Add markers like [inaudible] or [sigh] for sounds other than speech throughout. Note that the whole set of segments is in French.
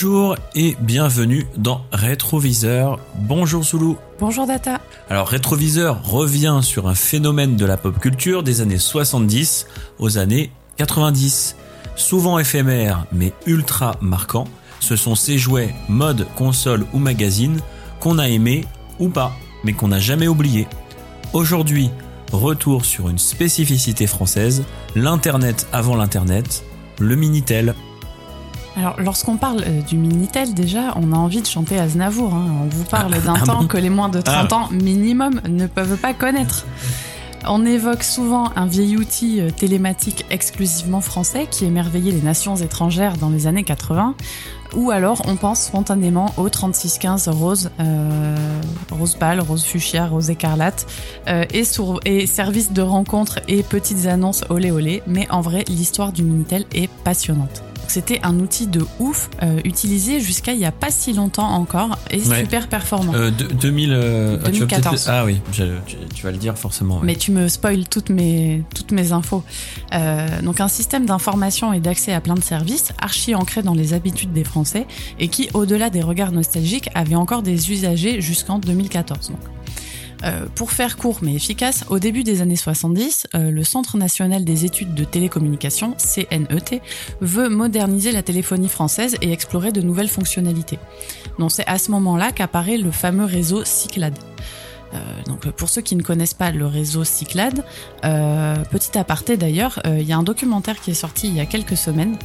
Bonjour et bienvenue dans Rétroviseur. Bonjour Soulou. Bonjour Data. Alors Rétroviseur revient sur un phénomène de la pop culture des années 70 aux années 90. Souvent éphémère mais ultra marquant, ce sont ces jouets mode, console ou magazine qu'on a aimé ou pas, mais qu'on n'a jamais oublié. Aujourd'hui, retour sur une spécificité française, l'Internet avant l'Internet, le Minitel. Alors, lorsqu'on parle euh, du Minitel, déjà, on a envie de chanter Aznavour. Hein. On vous parle d'un ah temps bon que les moins de 30 Ah. ans minimum ne peuvent pas connaître. On évoque souvent un vieil outil euh, télématique exclusivement français qui émerveillait les nations étrangères dans les années 80. Ou alors on pense spontanément au 3615 rose, euh, rose pâle, rose fuchsia, rose écarlate, euh, et, et services de rencontres et petites annonces olé olé. Mais en vrai, l'histoire du Minitel est passionnante. C'était un outil de ouf, euh, utilisé jusqu'à il y a pas si longtemps encore, et Ouais. super performant. Euh, de- 2000, euh, ah, tu 2014. Ah oui, tu, tu vas le dire forcément. Mais tu me spoil toutes mes, toutes mes infos. Euh, donc un système d'information et d'accès à plein de services, archi ancré dans les habitudes des Français, et qui, au-delà des regards nostalgiques, avait encore des usagers jusqu'en 2014. donc. Euh, pour faire court mais efficace, au début des années 70, euh, le Centre national des études de télécommunications, CNET, veut moderniser la téléphonie française et explorer de nouvelles fonctionnalités. Donc c'est à ce moment-là qu'apparaît le fameux réseau Cyclade. Euh, donc pour ceux qui ne connaissent pas le réseau Cyclade, petit aparté d'ailleurs, il y a un documentaire qui est sorti il y a quelques semaines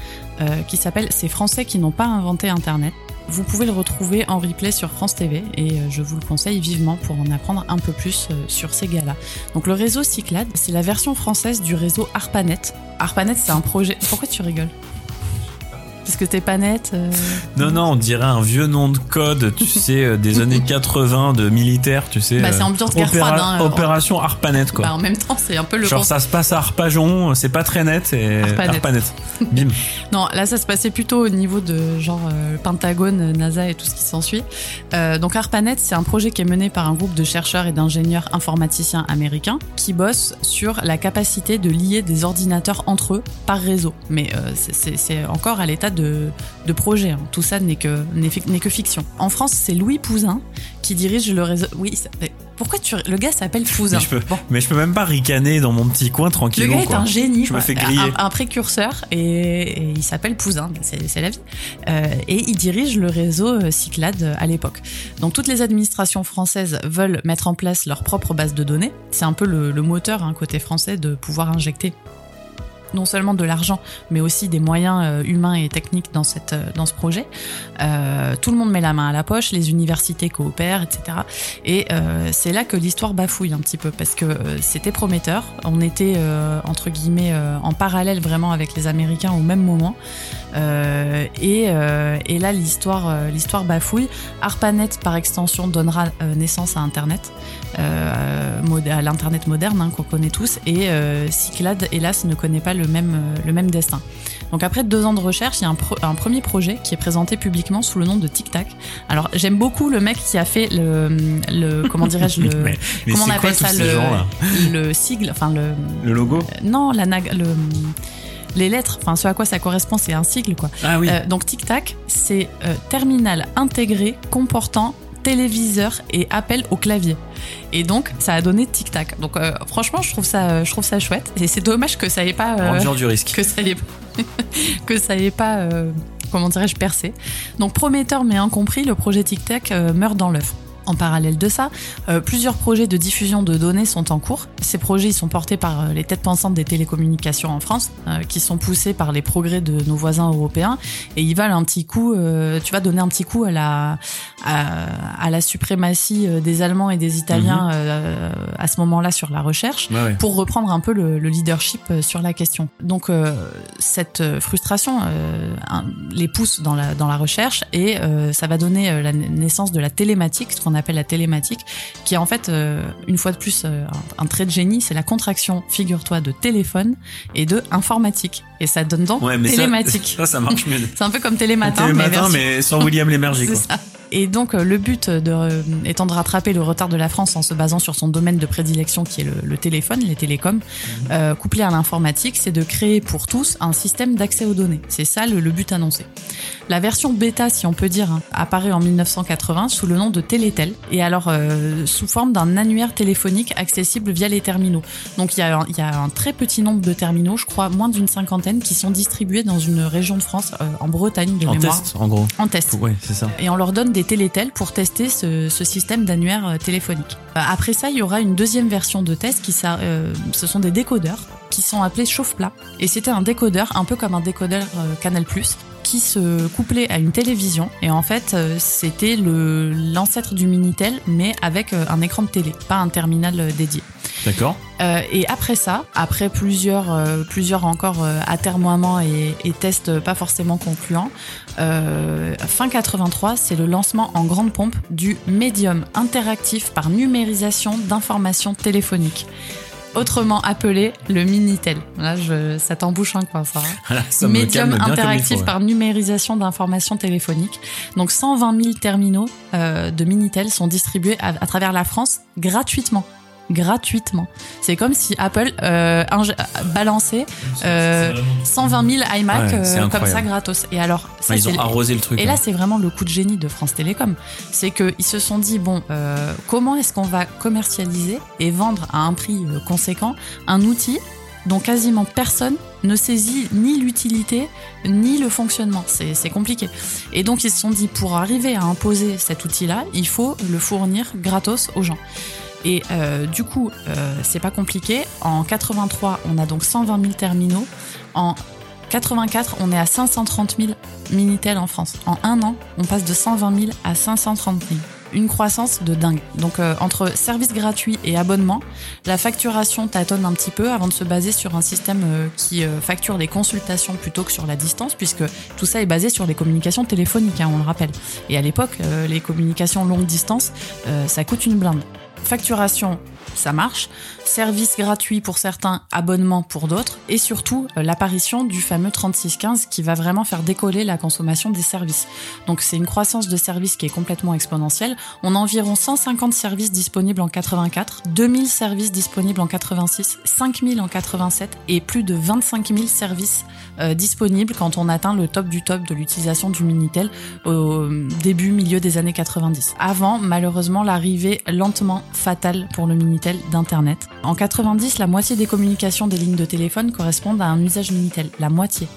qui s'appelle Ces Français qui n'ont pas inventé Internet. Vous pouvez le retrouver en replay sur France TV et euh, je vous le conseille vivement pour en apprendre un peu plus euh, sur ces gars-là. Donc le réseau Cyclade, c'est la version française du réseau ARPANET. ARPANET, c'est un projet. Pourquoi tu rigoles? Parce que t'es pas net. euh, Non, non, on dirait un vieux nom de code, tu [laughs] sais, euh, des années 80 de militaire, tu sais. Bah, euh, c'est ambiance guerre froide, hein, Opération Arpanet, quoi. bah, en même temps, c'est un peu le Genre ça se passe à Arpajon, c'est pas très net et Arpanet. Arpanet. [laughs] Bim. Non, là, ça se passait plutôt au niveau de genre euh, Pentagone, NASA et tout ce qui s'ensuit. Euh, donc ARPANET, c'est un projet qui est mené par un groupe de chercheurs et d'ingénieurs informaticiens américains qui bossent sur la capacité de lier des ordinateurs entre eux par réseau. Mais c'est encore à l'état de, de projet. hein. Tout ça n'est que, n'est que fiction. En France, c'est Louis Pouzin qui dirige le réseau. Oui, ça- pourquoi tu... le gars s'appelle Pouzin? Mais je peux, Bon. mais je peux même pas ricaner dans mon petit coin Le tranquillou, gars est un génie, Je me fais griller. un, un précurseur et, et il s'appelle Pouzin, c'est la vie. Euh, et il dirige le réseau euh, Cyclade euh, à l'époque. Donc toutes les administrations françaises veulent mettre en place leur propre base de données. C'est un peu le, le moteur hein, côté français de pouvoir injecter non seulement de l'argent, mais aussi des moyens euh, humains et techniques dans, cette, euh, dans ce projet. Euh, tout le monde met la main à la poche, les universités coopèrent, etc. Et c'est là que l'histoire bafouille un petit peu, parce que c'était prometteur. On était, entre guillemets, en parallèle vraiment avec les Américains au même moment. Et, et là, l'histoire l'histoire bafouille. ARPANET, par extension, donnera naissance à Internet, à l'Internet moderne hein, qu'on connaît tous. Et Cyclade, hélas, ne connaît pas le même, euh, le même destin. Donc après deux ans de recherche, il y a un, pro- un premier projet qui est présenté publiquement sous le nom de Tic Tac. Alors j'aime beaucoup le mec qui a fait le, le comment dirais-je le [laughs] Mais, mais comment on c'est quoi appelle tous ça le, le sigle, enfin le Le logo? non la nag- le les lettres, enfin ce à quoi ça correspond, c'est un sigle quoi. Ah oui. Euh, donc Tic Tac, c'est euh, terminal intégré comportant téléviseur et appel au clavier. Et donc ça a donné Tic Tac. Donc euh, franchement, je trouve ça, je trouve ça chouette. Et c'est dommage que ça ait pas euh, du risque. [laughs] que ça ait [laughs] que ça ait pas euh, comment dirais-je percé. Donc prometteur mais incompris, le projet Tic Tac euh, meurt dans l'œuf. En parallèle de ça, euh, plusieurs projets de diffusion de données sont en cours. Ces projets ils sont portés par euh, les têtes pensantes des télécommunications en France, euh, qui sont poussés par les progrès de nos voisins européens, et ils valent un petit coup. euh, tu vas donner un petit coup à la à, à la suprématie euh, des Allemands et des Italiens euh, à ce moment-là sur la recherche Ouais, ouais. pour reprendre un peu le, le leadership sur la question. Donc euh, cette frustration euh, un- les pousse dans la dans la recherche et euh, ça va donner la naissance de la télématique, ce qu'on appelle la télématique, qui est en fait euh, une fois de plus euh, un, un trait de génie, c'est la contraction, figure-toi, de téléphone et de informatique. Et ça donne donc Ouais, ça- télématique. [laughs] Ça, ça marche mieux. C'est un peu comme télématin, Télématin, mais, mais sans William Lémergie. [laughs] Et donc le but de, étant de rattraper le retard de la France en se basant sur son domaine de prédilection qui est le, téléphone, les télécoms, mhm. couplé à l'informatique, c'est de créer pour tous un système d'accès aux données. C'est ça le, but annoncé. La version bêta, si on peut dire, hein, apparaît en 1980 sous le nom de Télétel et alors sous forme d'un annuaire téléphonique accessible via les terminaux. Donc il y, a un, il y a un très petit nombre de terminaux, je crois moins d'une cinquantaine, qui sont distribués dans une région de France, euh, en Bretagne de en Test, en gros. En test. Oui, c'est ça. Et on leur donne des télétels pour tester ce, système d'annuaire euh, téléphonique. Euh, après ça, il y aura une deuxième version de test qui ça, ce sont des décodeurs qui sont appelés chauffe-plat. Et c'était un décodeur, un peu comme un décodeur Canal+, qui se couplait à une télévision. Et en fait, c'était l'ancêtre du Minitel, mais avec un écran de télé, pas un terminal dédié. D'accord. Euh, et après ça, après plusieurs, euh, plusieurs encore euh, atermoiements et, et, tests pas forcément concluants, fin 83, c'est le lancement en grande pompe du médium interactif par numérisation d'informations téléphoniques autrement appelé le Minitel. Là, je, ça t'embouche un coin, ça. [laughs] ça Médium interactif par numérisation d'informations téléphoniques. Donc, 120 000 terminaux euh, de Minitel sont distribués à, à, travers la France gratuitement gratuitement. C'est comme si Apple euh, balançait euh, 120 000 iMac euh, comme ça gratos. Et alors, ça, ils ont arrosé le truc. Et là, c'est vraiment le coup de génie de France Télécom. C'est qu'ils se sont dit bon, euh, comment est-ce qu'on va commercialiser et vendre à un prix euh, conséquent un outil dont quasiment personne ne saisit ni l'utilité ni le fonctionnement? C'est compliqué. Et donc ils se sont dit pour arriver à imposer cet outil-là, il faut le fournir gratos aux gens. Et euh, du coup, euh, c'est pas compliqué. En 83, on a donc 120 000 terminaux. En 84, on est à 530 000 Minitel en France. En un an, on passe de 120 000 à 530 000 une croissance de dingue. Donc euh, entre services gratuits et abonnements, la facturation tâtonne un petit peu avant de se baser sur un système qui facture les consultations plutôt que sur la distance, puisque tout ça est basé sur les communications téléphoniques, hein, on le rappelle. Et à l'époque, les communications longue distance, ça coûte une blinde. Facturation ça marche. Service gratuit pour certains, abonnement pour d'autres, et surtout euh, l'apparition du fameux 3615 qui va vraiment faire décoller la consommation des services. Donc c'est une croissance de services qui est complètement exponentielle. On a environ 150 services disponibles en 84, 2000 services disponibles en 86, 5000 en 87 et plus de 25 000 services euh, disponibles quand on atteint le top du top de l'utilisation du Minitel au début, milieu des années 90. Avant, malheureusement, l'arrivée lentement fatale pour le Minitel d'Internet. En 90, la moitié des communications des lignes de téléphone correspondent à un usage Minitel. La moitié.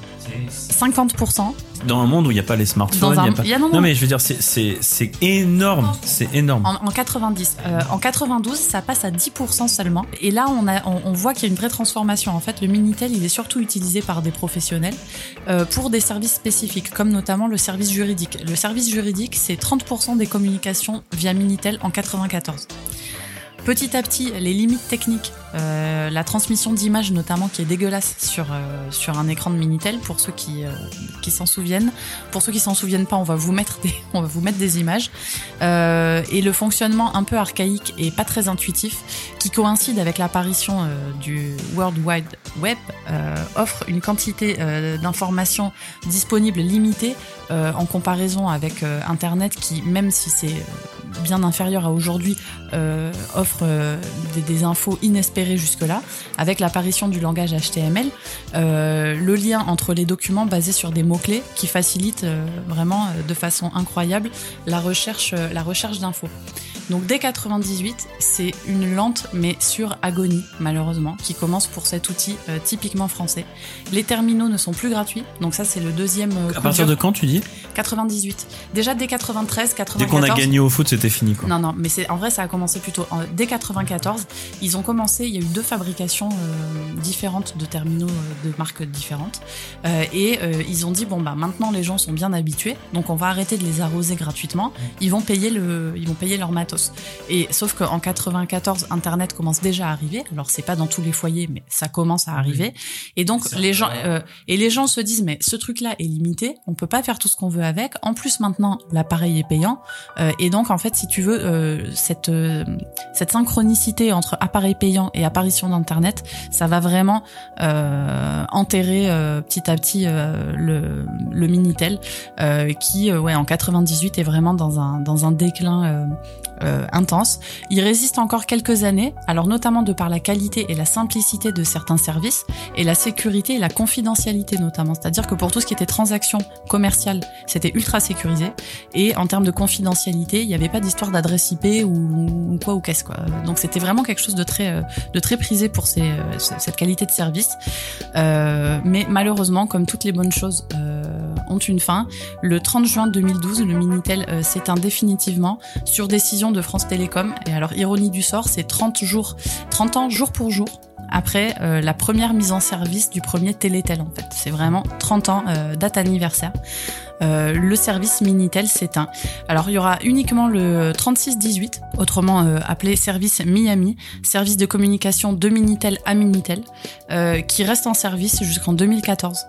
50%. Dans un monde où il n'y a pas les smartphones, il y a pas... non, mais je veux dire, c'est énorme, c'est énorme. En, 90, euh, en 92, ça passe à 10% seulement. Et là, on, a, on, voit qu'il y a une vraie transformation. En fait, le Minitel, il est surtout utilisé par des professionnels euh, pour des services spécifiques, comme notamment le service juridique. Le service juridique, c'est 30% des communications via Minitel en 94 petit à petit les limites techniques, euh, la transmission d'images notamment qui est dégueulasse sur euh, un écran de minitel pour ceux qui euh, qui s'en souviennent. Pour ceux qui s'en souviennent pas, on va vous mettre des [laughs] on va vous mettre des images et le fonctionnement un peu archaïque et pas très intuitif qui coïncide avec l'apparition du World Wide Web offre une quantité d'informations disponibles limitée en comparaison avec Internet qui même si c'est bien inférieur à aujourd'hui, euh, offre euh, des, infos inespérées jusque-là, avec l'apparition du langage HTML, euh, le lien entre les documents basés sur des mots-clés qui facilite vraiment de façon incroyable la recherche d'infos. Donc dès 98, c'est une lente mais sûre agonie, malheureusement, qui commence pour cet outil euh, typiquement français. Les terminaux ne sont plus gratuits, donc ça c'est le deuxième. Euh, à partir de quand tu dis? 98. Déjà dès 93, 94. Dès qu'on a gagné au foot, c'était fini quoi. Non non, mais c'est en vrai ça a commencé plutôt dès 94. Ils ont commencé, il y a eu deux fabrications euh, différentes de terminaux de marques différentes, et ils ont dit bon bah maintenant les gens sont bien habitués, donc on va arrêter de les arroser gratuitement. Ils vont payer le, ils vont payer leur matos. Et sauf qu'en 94, Internet commence déjà à arriver. Alors c'est pas dans tous les foyers, mais ça commence à arriver. Et donc les gens euh, et les gens se disent mais ce truc-là est limité, on peut pas faire tout ce qu'on veut avec. En plus maintenant l'appareil est payant. Euh, et donc en fait si tu veux euh, cette cette synchronicité entre appareil payant et apparition d'Internet, ça va vraiment enterrer petit à petit le le minitel qui ouais en 98 est vraiment dans un dans un déclin euh, intense. Il résiste encore quelques années, alors notamment de par la qualité et la simplicité de certains services et la sécurité et la confidentialité notamment. C'est-à-dire que pour tout ce qui était transaction commerciale, c'était ultra sécurisé et en termes de confidentialité, il n'y avait pas d'histoire d'adresse IP ou, quoi ou qu'est-ce quoi. Donc c'était vraiment quelque chose de très euh, de très prisé pour ces, euh, cette qualité de service. mais malheureusement, comme toutes les bonnes choses ont une fin, le 30 juin 2012, le Minitel s'éteint définitivement sur décision de France Télécom. Et alors, ironie du sort, c'est 30 jours, 30 ans jour pour jour après euh, la première mise en service du premier Télétel en fait. C'est vraiment 30 ans, euh, date anniversaire. Euh, le service Minitel s'éteint. Alors il y aura uniquement le 3618, autrement appelé service Miami, service de communication de Minitel à Minitel, qui reste en service jusqu'en 2014.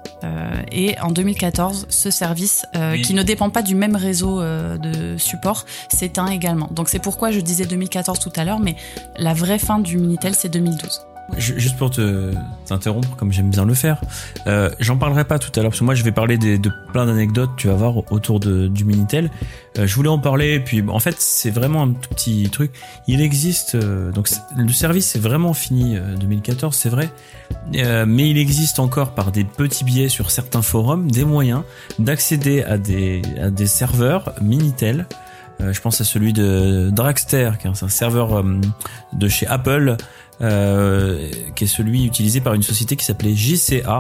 et en 2014, ce service, qui ne dépend pas du même réseau de support, s'éteint également. Donc c'est pourquoi je disais 2014 tout à l'heure, mais la vraie fin du Minitel c'est 2012. Juste pour te t'interrompre, comme j'aime bien le faire, euh, j'en parlerai pas tout à l'heure parce que moi je vais parler de plein d'anecdotes, tu vas voir autour de, du minitel. Euh, je voulais en parler, et puis en fait c'est vraiment un tout petit truc. Il existe euh, donc le service est vraiment fini 2014, c'est vrai, mais il existe encore par des petits biais sur certains forums des moyens d'accéder à des à serveurs minitel. je pense à celui de Dragster, qui est un serveur de chez Apple euh, qui est celui utilisé par une société qui s'appelait JCA.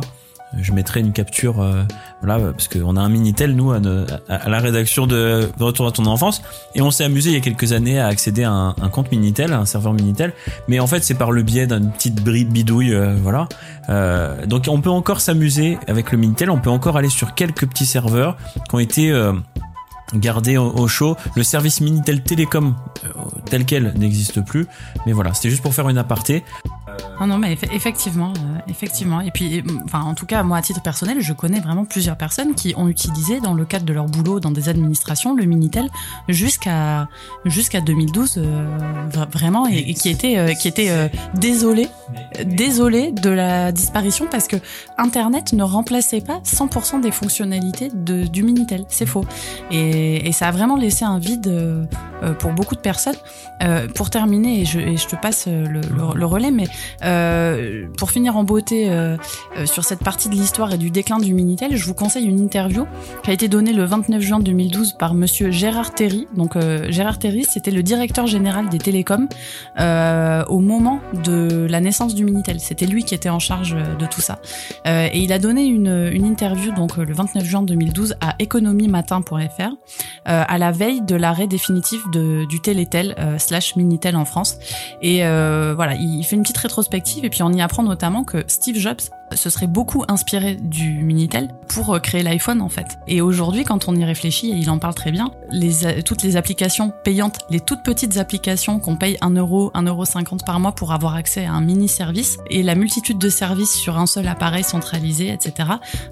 Je mettrai une capture, euh, voilà, parce qu'on a un minitel nous à, à, la rédaction de Retour à ton enfance, et on s'est amusé il y a quelques années à accéder à un, compte minitel, un serveur minitel, mais en fait c'est par le biais d'une petite bidouille, euh, voilà. Euh, donc on peut encore s'amuser avec le minitel, on peut encore aller sur quelques petits serveurs qui ont été garder au, chaud. Le service Minitel Télécom euh, tel quel n'existe plus. Mais voilà, c'était juste pour faire une aparté. Non, non, mais effectivement, euh, effectivement. Et puis, enfin, en tout cas, moi, à titre personnel, je connais vraiment plusieurs personnes qui ont utilisé, dans le cadre de leur boulot dans des administrations, le Minitel jusqu'à jusqu'à 2012, euh, vraiment, et, qui étaient euh, qui étaient désolés, désolés de la disparition parce que Internet ne remplaçait pas 100% des fonctionnalités de, du Minitel. C'est faux. Et, ça a vraiment laissé un vide pour beaucoup de personnes. pour terminer, et je, et je te passe le, le relais, mais euh, pour finir en beauté euh, euh, sur cette partie de l'histoire et du déclin du Minitel, je vous conseille une interview qui a été donnée le 29 juin 2012 par monsieur Gérard Terry. Donc Gérard Terry, c'était le directeur général des télécoms au moment de la naissance du Minitel. C'était lui qui était en charge de tout ça. et il a donné une, interview donc le 29 juin 2012 à économiematin.fr à la veille de l'arrêt définitif de, du Télétel slash Minitel en France. Et voilà, il fait une petite rétrospective et puis on y apprend notamment que Steve Jobs se serait beaucoup inspiré du Minitel pour euh, créer l'iPhone en fait. Et aujourd'hui, quand on y réfléchit, et il en parle très bien, les, euh, toutes les applications payantes, les toutes petites applications qu'on paye 1 euro, 1 euro 50 par mois pour avoir accès à un mini service et la multitude de services sur un seul appareil centralisé, etc.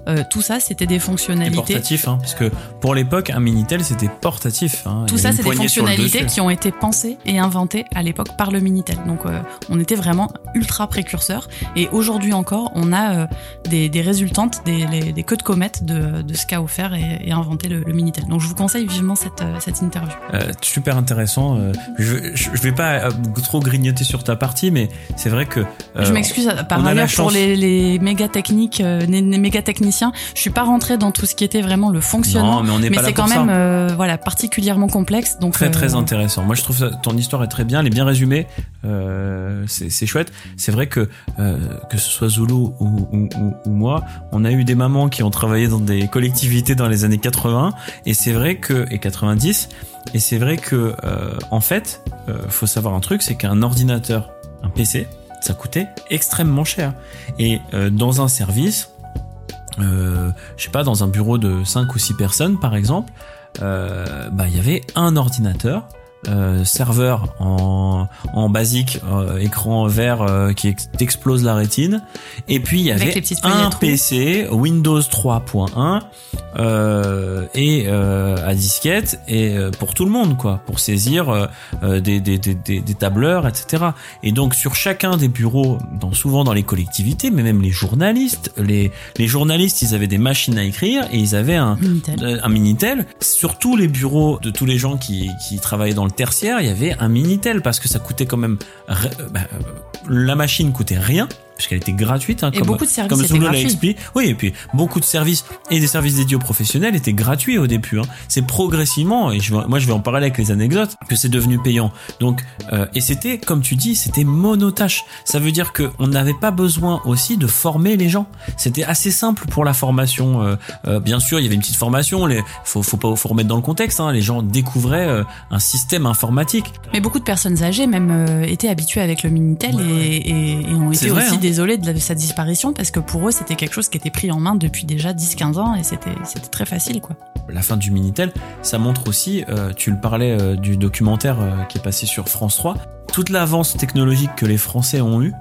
Euh, tout ça, c'était des fonctionnalités. portatif, hein, parce que pour l'époque, un Minitel c'était portatif. Hein, tout ça, c'est des fonctionnalités qui ont été pensées et inventées à l'époque par le Minitel. Donc, on était vraiment ultra précurseur. Et aujourd'hui encore, on a euh, des, des, résultantes, des, des, queues de comète de, de ce qu'a offert et, et inventé le, le, Minitel. Donc je vous conseille vivement cette, euh, cette interview. Euh, super intéressant. je, je, vais pas trop grignoter sur ta partie, mais c'est vrai que. je m'excuse par ailleurs pour les, les méga techniques, les, méga techniciens. Je suis pas rentré dans tout ce qui était vraiment le fonctionnement, non, mais, mais c'est quand même voilà particulièrement complexe. Donc très très intéressant. Moi je trouve ça, ton histoire est très bien, elle est bien résumée. c'est chouette. C'est vrai que que ce soit Zulu ou ou, moi, on a eu des mamans qui ont travaillé dans des collectivités dans les années 80 et c'est vrai que et 90 et c'est vrai que euh, en fait, euh, faut savoir un truc, c'est qu'un ordinateur, un PC, ça coûtait extrêmement cher. Et euh, dans un service, euh, je sais pas, dans un bureau de 5 ou 6 personnes par exemple, bah il y avait un ordinateur euh, serveur en, en basique, euh, écran vert euh, qui ex- t'explose la rétine. Et puis il y avait un. PC Windows 3.1 euh, et euh, à disquette et euh, pour tout le monde quoi, pour saisir des, des, des, des, tableurs, etc. Et donc sur chacun des bureaux, dans, souvent dans les collectivités, mais même les journalistes, les, les journalistes, ils avaient des machines à écrire et ils avaient un, Minitel. un Minitel. Sur tous les bureaux de tous les gens qui, qui travaillaient dans le tertiaire, il y avait un Minitel parce que ça coûtait quand même. euh, bah, euh, la machine coûtait rien puisqu'elle était gratuite. hein, Et comme, beaucoup de services comme l'a expliqué. Oui, et puis beaucoup de services et des services dédiés aux professionnels étaient gratuits au début. Hein. C'est progressivement, et je moi je vais en parler avec les anecdotes, que c'est devenu payant. Donc, euh, et c'était, comme tu dis, c'était monotâche. Ça veut dire que on n'avait pas besoin aussi de former les gens. C'était assez simple pour la formation. euh, euh, bien sûr, il y avait une petite formation. Les, faut, faut pas faut remettre dans le contexte. Hein, les gens découvraient euh, un système informatique. Mais beaucoup de personnes âgées même euh, étaient habituées avec le Minitel Ouais, et, et, et ont été vrai, aussi désolées de, sa disparition parce que pour eux c'était quelque chose qui était pris en main depuis déjà 10-15 ans et c'était c'était très facile quoi. la fin du Minitel, ça montre aussi, euh, tu le parlais euh, du documentaire euh, qui est passé sur France 3, toute l'avance technologique que les Français ont eue.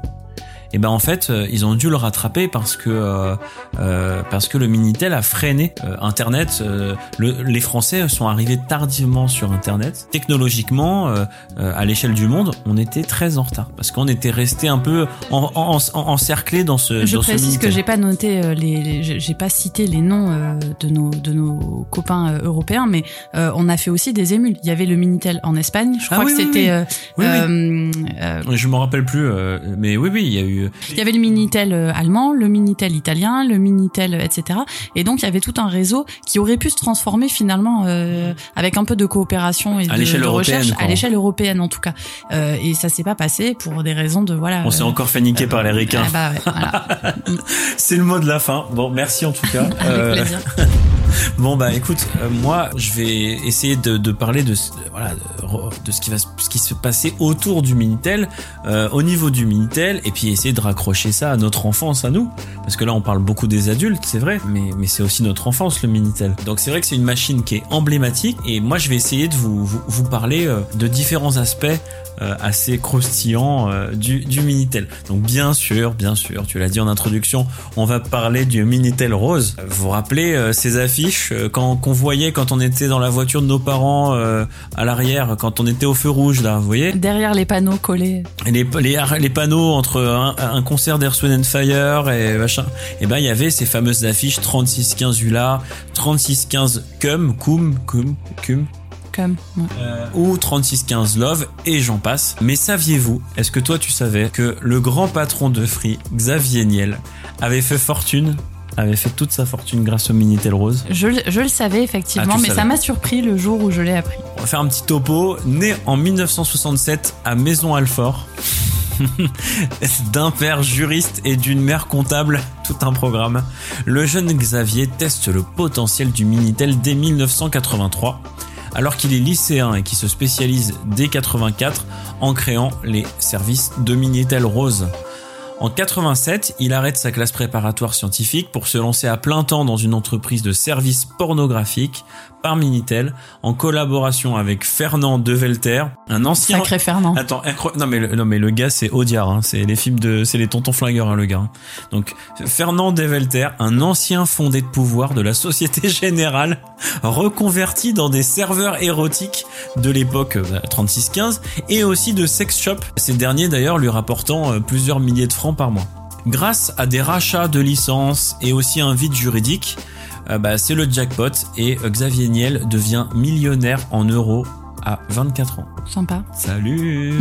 Et ben en fait, euh, ils ont dû le rattraper parce que euh, euh, parce que le Minitel a freiné euh, Internet. euh, le- les Français sont arrivés tardivement sur Internet. Technologiquement, euh, euh, à l'échelle du monde, on était très en retard parce qu'on était resté un peu en, en, en- encerclé dans ce. Je dans ce précise que j'ai pas noté les, les- j'ai- pas cité les noms euh, de nos de nos copains européens, mais euh, on a fait aussi des émules. Il y avait le Minitel en Espagne, je Ah crois oui, que oui, c'était. oui. euh, euh, Je me rappelle plus, euh, mais oui, oui, il y a eu. Il y avait le Minitel euh, allemand, le Minitel italien, le Minitel, euh, etc. Et donc il y avait tout un réseau qui aurait pu se transformer finalement euh, avec un peu de coopération et À de, recherche quoi. à l'échelle européenne en tout cas. Euh, et ça s'est pas passé pour des raisons de voilà. On s'est euh, encore fait niquer par les ricains. ah bah ouais, voilà, [laughs] C'est le mot de la fin. Bon, merci en tout cas. [laughs] avec plaisir. [laughs] bon bah écoute, euh, moi je vais essayer de, parler de, voilà de, ce qui va ce qui se passait autour du Minitel, euh, au niveau du Minitel, et puis essayer de raccrocher ça à notre enfance à nous, parce que là on parle beaucoup des adultes, c'est vrai, mais mais c'est aussi notre enfance le Minitel. Donc c'est vrai que c'est une machine qui est emblématique, et moi je vais essayer de vous vous, parler euh, de différents aspects assez croustillants du, Minitel. Donc bien sûr, bien sûr, tu l'as dit en introduction, on va parler du Minitel rose. Vous vous rappelez ces affiches euh, quand qu'on voyait quand on était dans la voiture de nos parents euh, à l'arrière, quand on était au feu rouge là, vous voyez? Derrière les panneaux collés. et les, les, les panneaux entre un, un concert d'Air and Fire et machin, et ben il y avait ces fameuses affiches 3615 ULA, 3615 cum, cum, cum, cum, Comme. ouais. euh, ou 3615 Love et j'en passe. Mais saviez-vous, est-ce que toi tu savais que le grand patron de Free, Xavier Niel, avait fait fortune, avait fait toute sa fortune grâce au Minitel Rose Je, le- je le savais effectivement, Ah, mais savais. ça m'a surpris le jour où je l'ai appris. On va faire un petit topo. Né en 1967 à Maison-Alfort. [laughs] D'un père juriste et d'une mère comptable, tout un programme. Le jeune Xavier teste le potentiel du Minitel dès 1983, alors qu'il est lycéen et qui se spécialise dès 84 en créant les services de Minitel Rose. En 87, il arrête sa classe préparatoire scientifique pour se lancer à plein temps dans une entreprise de services pornographiques par Minitel en collaboration avec Fernand Develter, un ancien Sacré Fernand. Attends, incroyable. Non mais le, non mais le gars c'est Audiard, hein. c'est les films de, c'est les tontons flingueurs hein, le gars. hein. Donc Fernand Develter, un ancien fondé de pouvoir de la Société [laughs] Générale, reconverti dans des serveurs érotiques de l'époque euh, bah, 3615 et aussi de sex shop. Ces derniers d'ailleurs lui rapportant euh, plusieurs milliers de francs par mois. Grâce à des rachats de licences et aussi un vide juridique, euh, bah, c'est le jackpot et euh, Xavier Niel devient millionnaire en euros à 24 ans. Sympa. Salut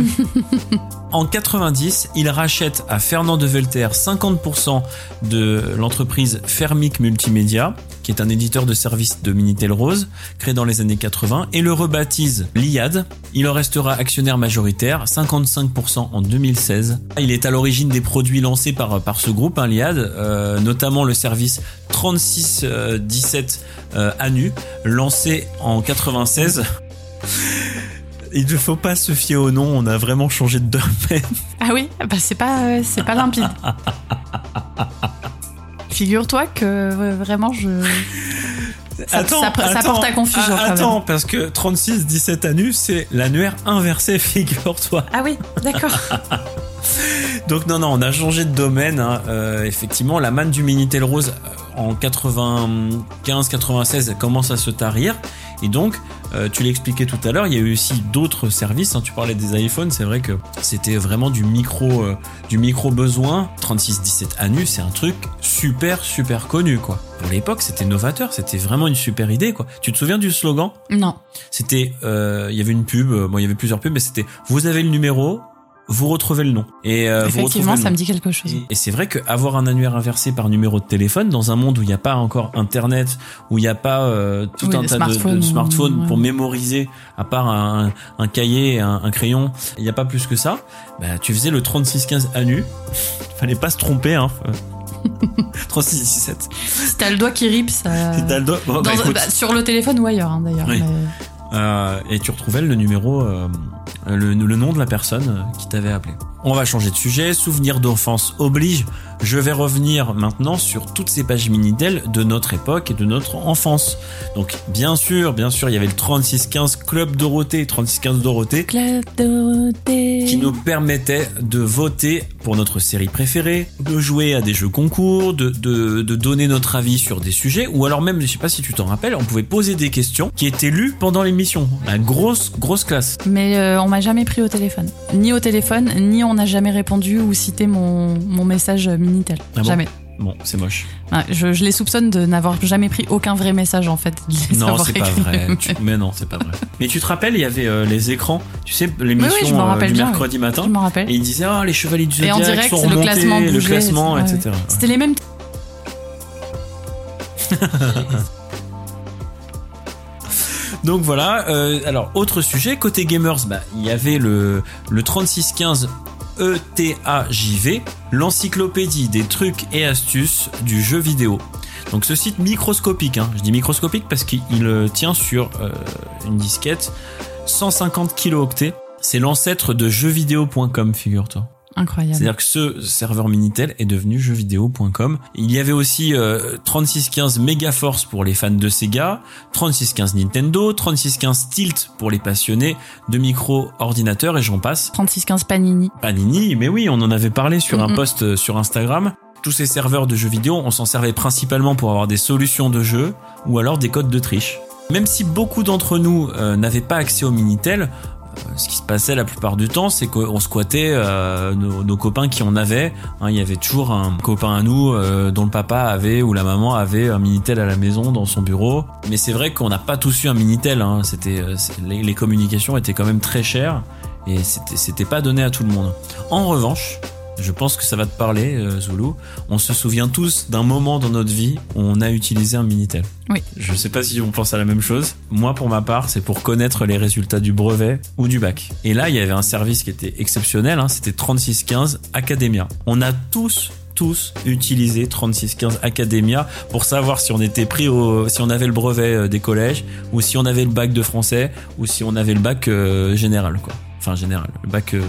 [laughs] En 90, il rachète à Fernand de Velter 50% de l'entreprise Fermic Multimédia, qui est un éditeur de services de Minitel Rose, créé dans les années 80, et le rebaptise l'IAD. Il en restera actionnaire majoritaire, 55% en 2016. Il est à l'origine des produits lancés par, par ce groupe, hein, l'IAD, euh, notamment le service 3617 euh, ANU, lancé en 96 il ne faut pas se fier au nom, on a vraiment changé de domaine. [laughs] Ah oui, bah c'est pas, euh, c'est pas limpide. Figure-toi que euh, vraiment je. Ça, Attends, ça- ça attends, porte à confusion. ah, Attends, parce que 36 17 anus, c'est l'annuaire inversé, [laughs] figure-toi. Ah oui, d'accord. [laughs] Donc non, non, on a changé de domaine. hein. Euh, effectivement, la manne du Minitel Rose en 95-96 commence à se tarir. Et donc, euh, tu l'expliquais tout à l'heure, il y a eu aussi d'autres services. hein. Tu parlais des iPhones, c'est vrai que c'était vraiment du micro, euh, du micro besoin. 36-17 anus, c'est un truc super, super connu, quoi. Pour l'époque, c'était novateur, c'était vraiment une super idée, quoi. Tu te souviens du slogan? Non. C'était, euh, il y avait une pub, bon, il y avait plusieurs pubs, mais c'était, vous avez le numéro, vous retrouvez le nom. Et euh, Effectivement, ça nom. me dit quelque chose. Et, et c'est vrai qu'avoir un annuaire inversé par numéro de téléphone dans un monde où il n'y a pas encore Internet, où il n'y a pas euh, tout Oui, un tas de- de, smartphones, ouais. pour mémoriser, à part un, un cahier, un, un crayon, il n'y a pas plus que ça. Bah, tu faisais le 3615 annu. [laughs] Fallait pas se tromper, hein. [laughs] 3617. Si t'as le doigt qui rip, ça. Si t'as le doigt- bon, bah, bah, sur le téléphone ou ailleurs, hein, d'ailleurs. Oui. mais- Euh, et tu retrouvais le numéro, euh, le, nom de la personne qui t'avait appelé. On va changer de sujet. Souvenir d'enfance oblige. Je vais revenir maintenant sur toutes ces pages Minitel de notre époque et de notre enfance. Donc, bien sûr, bien sûr, il y avait le 3615 Club Dorothée, 3615 Dorothée, Claude Dorothée. qui nous permettait de voter pour notre série préférée, de jouer à des jeux concours, de, de, de donner notre avis sur des sujets, ou alors même, je sais pas si tu t'en rappelles, on pouvait poser des questions qui étaient lues pendant l'émission. La grosse, grosse classe. Mais euh, on m'a jamais pris au téléphone. Ni au téléphone, ni on n'a jamais répondu ou cité mon, mon message Minitel. Ah bon jamais. Bon, c'est moche. Ouais, je, je les soupçonne de n'avoir jamais pris aucun vrai message en fait. de Non, c'est pas vrai. [laughs] Tu- Mais non, c'est pas vrai. Mais tu te rappelles, il y avait euh, les écrans, tu sais, l'émission Oui, oui, je euh, rappelle du bien, mercredi Je matin. m'en rappelle. Et ils disaient, ah, les chevaliers du Et en Zodiac direct, sont c'est le classement le bougeait, classement, etc. Ouais. C'était les mêmes. [laughs] Donc voilà, euh, alors autre sujet, côté gamers, bah, il y avait le, le 3615 E ETAJV, l'encyclopédie des trucs et astuces du jeu vidéo. Donc ce site microscopique, hein, je dis microscopique parce qu'il euh, tient sur euh, une disquette 150 kilooctets. C'est l'ancêtre de jeuxvideo.com, figure-toi. Incroyable. C'est-à-dire que ce serveur Minitel est devenu jeuxvideo.com. Il y avait aussi euh, 3615 Megaforce pour les fans de Sega, 3615 Nintendo, 3615 Tilt pour les passionnés de micro-ordinateurs et j'en passe. 3615 Panini. Panini, mais oui, on en avait parlé sur un post euh, sur Instagram. Tous ces serveurs de jeux vidéo, on s'en servait principalement pour avoir des solutions de jeu ou alors des codes de triche. Même si beaucoup d'entre nous euh, n'avaient pas accès au Minitel, ce qui se passait la plupart du temps, c'est qu'on squattait euh, nos, copains qui en avaient. Hein, il y avait toujours un copain à nous euh, dont le papa avait ou la maman avait un Minitel à la maison dans son bureau. Mais c'est vrai qu'on n'a pas tous eu un Minitel. Hein. C'était euh, les, les communications étaient quand même très chères et c'était pas donné à tout le monde. En revanche, je pense que ça va te parler, euh, Zulu. On se souvient tous d'un moment dans notre vie où on a utilisé un Minitel. Oui. Je sais pas si on pense à la même chose. Moi, pour ma part, c'est pour connaître les résultats du brevet ou du bac. Et là, il y avait un service qui était exceptionnel. Hein, C'était 3615 Academia. On a tous tous utilisé 3615 Academia pour savoir si on était pris au, si on avait le brevet euh, des collèges ou si on avait le bac de français ou si on avait le bac euh, général quoi. Enfin général, le bac euh,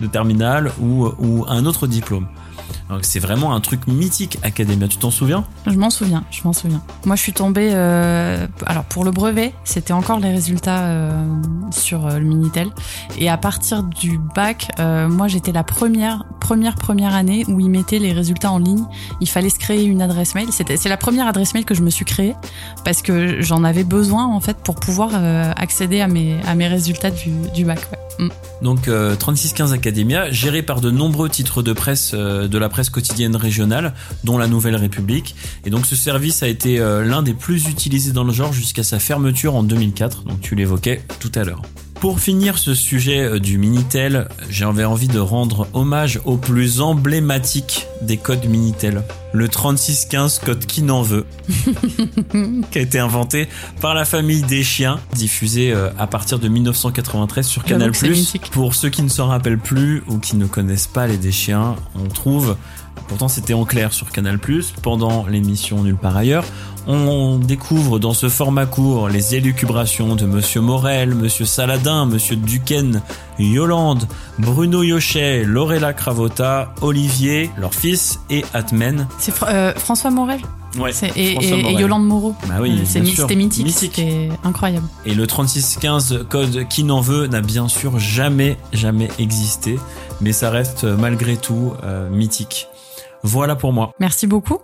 de terminale ou, un autre diplôme. C'est vraiment un truc mythique Academia. Tu t'en souviens? Je m'en souviens, je m'en souviens. Moi, je suis tombée. euh, alors, pour le brevet, c'était encore les résultats euh, sur euh, le Minitel. Et à partir du bac, moi, j'étais la première, première, première année où ils mettaient les résultats en ligne. Il fallait se créer une adresse mail. C'était, c'est la première adresse mail que je me suis créée parce que j'en avais besoin en fait pour pouvoir accéder à mes, résultats du, bac. Mm. Donc euh, 3615 Academia, géré par de nombreux titres de presse euh, de la presse quotidienne régionale, dont la Nouvelle République. Et donc ce service a été euh, l'un des plus utilisés dans le genre jusqu'à sa fermeture en 2004. Donc tu l'évoquais tout à l'heure. Pour finir ce sujet euh, du Minitel, j'avais envie de rendre hommage au plus emblématique des codes Minitel. Le 3615 code qui n'en veut, [laughs] qui a été inventé par la famille des chiens, diffusé euh, à partir de 1993 sur J'avoue Canal+. Pour ceux qui ne s'en rappellent plus ou qui ne connaissent pas les Deschiens, on trouve, pourtant c'était en clair sur Canal+, pendant l'émission Nulle part ailleurs, On découvre dans ce format court les élucubrations de Monsieur Morel, Monsieur Saladin, Monsieur Duquesne, Yolande, Bruno Yochet, Lorella Cravota, Olivier, leur fils et Atmen. C'est Fr- euh, François Morel Ouais, et. Yolande Moreau. Bah oui. C'était mythique, Mythique. incroyable. Et le 3615 code qui n'en veut n'a bien sûr jamais, jamais existé, mais ça reste malgré tout euh, mythique. Voilà pour moi. Merci beaucoup.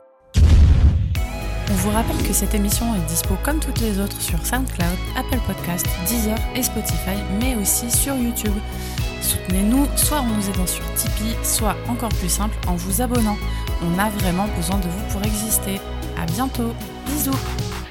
On vous rappelle que cette émission est dispo comme toutes les autres sur SoundCloud, Apple Podcast, Deezer et Spotify, mais aussi sur YouTube. Soutenez-nous soit en nous aidant sur Tipeee, soit encore plus simple en vous abonnant. On a vraiment besoin de vous pour exister. À bientôt. Bisous.